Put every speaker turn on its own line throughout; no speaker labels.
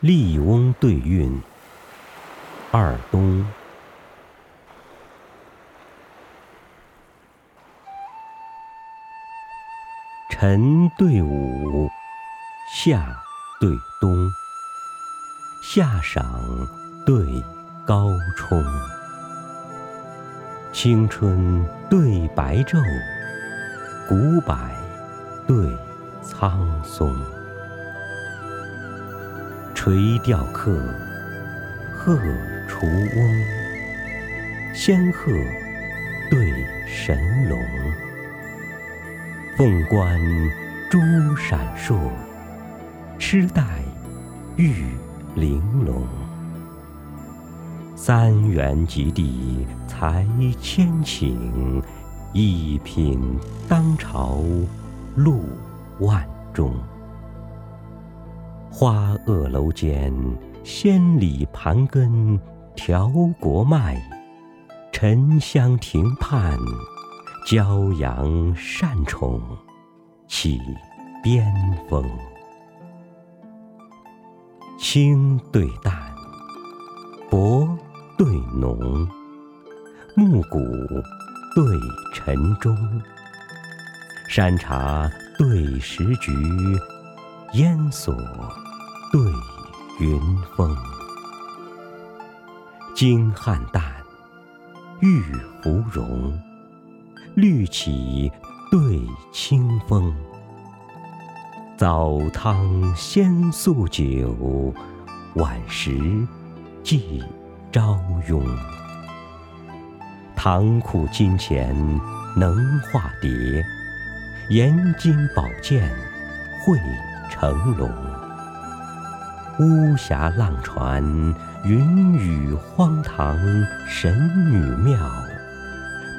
笠翁对韵二东。晨对午，夏对冬，夏赏对高冲，青春对白昼，古柏对苍松。垂钓客，鹤雏翁，仙鹤对神龙。凤冠珠闪烁，痴带玉玲珑。三元及第才千顷，一品当朝录万钟。花萼楼间千里盘根调国脉，沉香亭畔。骄阳善宠起边风，清对淡，薄对浓，暮鼓对晨钟，山茶对石菊，烟锁对云峰，金汉淡，玉芙蓉。绿绮对清风，早汤先素酒，晚食寄朝慵。唐库金钱能化蝶，盐金宝剑会成龙。巫峡浪船，云雨荒唐神女庙。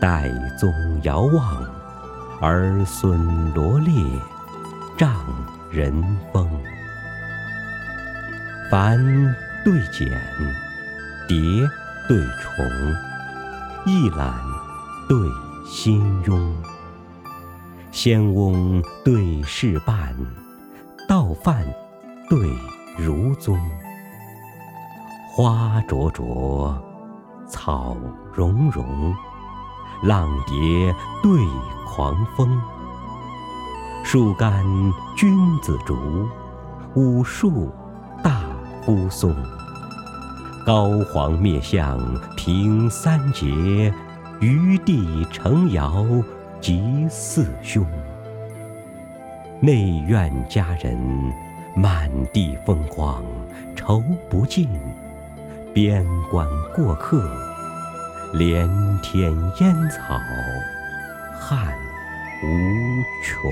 岱宗遥望，儿孙罗列丈人风。繁对简，叠对重，一览对心庸。仙翁对侍伴，道饭对如宗。花灼灼，草茸茸。浪蝶对狂风，树干君子竹，武树大夫松。高皇灭相平三杰，余地成尧及四兄。内院佳人满地风光愁不尽，边关过客。连天烟草，汉无穷。